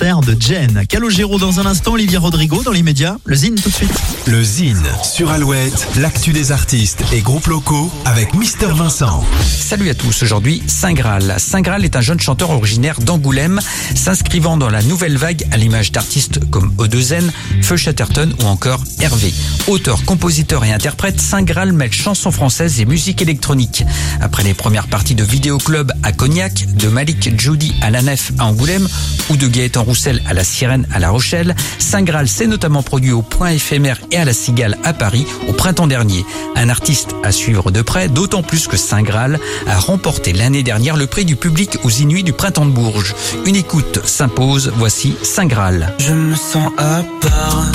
concert de Jen. Calogero dans un instant, Olivier Rodrigo dans les médias. Le Zine tout de suite. Le Zine sur Alouette, l'actu des artistes et groupes locaux avec Mister Vincent. Salut à tous, aujourd'hui Saint Graal. Saint Graal est un jeune chanteur originaire d'Angoulême, s'inscrivant dans la nouvelle vague à l'image d'artistes comme Odezen, Feu Chatterton ou encore Hervé. Auteur, compositeur et interprète, Saint Graal mêle chansons françaises et musique électronique. Après les premières parties de Vidéoclub à Cognac, de Malik Judy à la Nef à Angoulême ou de Gaëtan À la Sirène à La Rochelle, Saint Graal s'est notamment produit au Point éphémère et à la Cigale à Paris au printemps dernier. Un artiste à suivre de près, d'autant plus que Saint Graal a remporté l'année dernière le prix du public aux Inuits du printemps de Bourges. Une écoute s'impose, voici Saint Graal. Je me sens à part.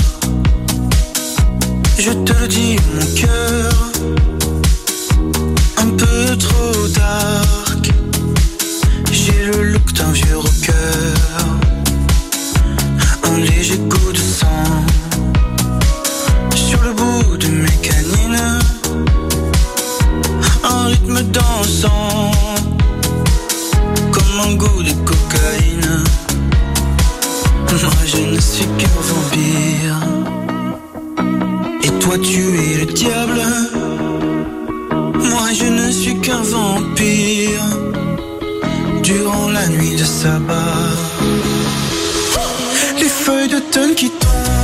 Je te le dis, mon cœur. Un peu trop Un léger goût de sang. Sur le bout de mes canines. Un rythme dansant. Comme un goût de cocaïne. Moi je ne suis qu'un vampire. Et toi tu es le diable. Moi je ne suis qu'un vampire. Durant la nuit de sabbat. Les feuilles d'automne qui tombent.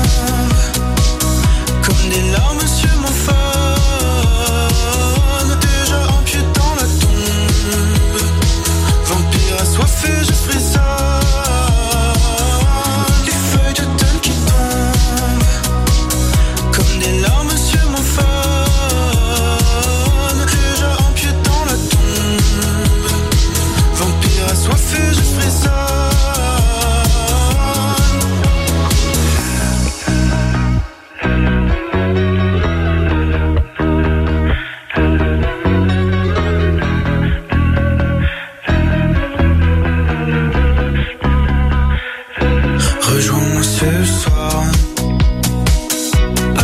Ce soir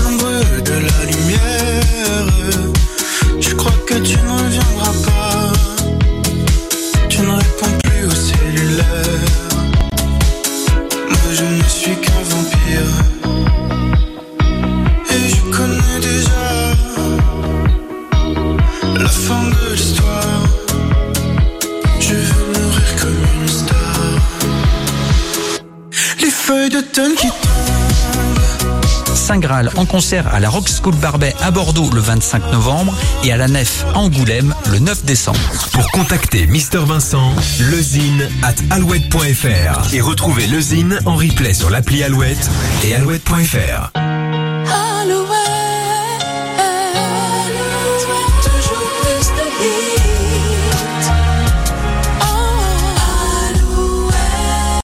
l'ombre de la lumière. Je crois que tu ne reviendras pas. Tu ne réponds plus au cellulaire. Moi je ne suis qu'un vampire. Et je connais déjà la fin de l'histoire. Je veux mourir comme une star. Feuilles d'automne qui. Saint Graal en concert à la Rock School Barbet à Bordeaux le 25 novembre et à la Nef Angoulême le 9 décembre. Pour contacter Mister Vincent, lezine at alouette.fr et retrouver le Zine en replay sur l'appli Alouette et alouette.fr.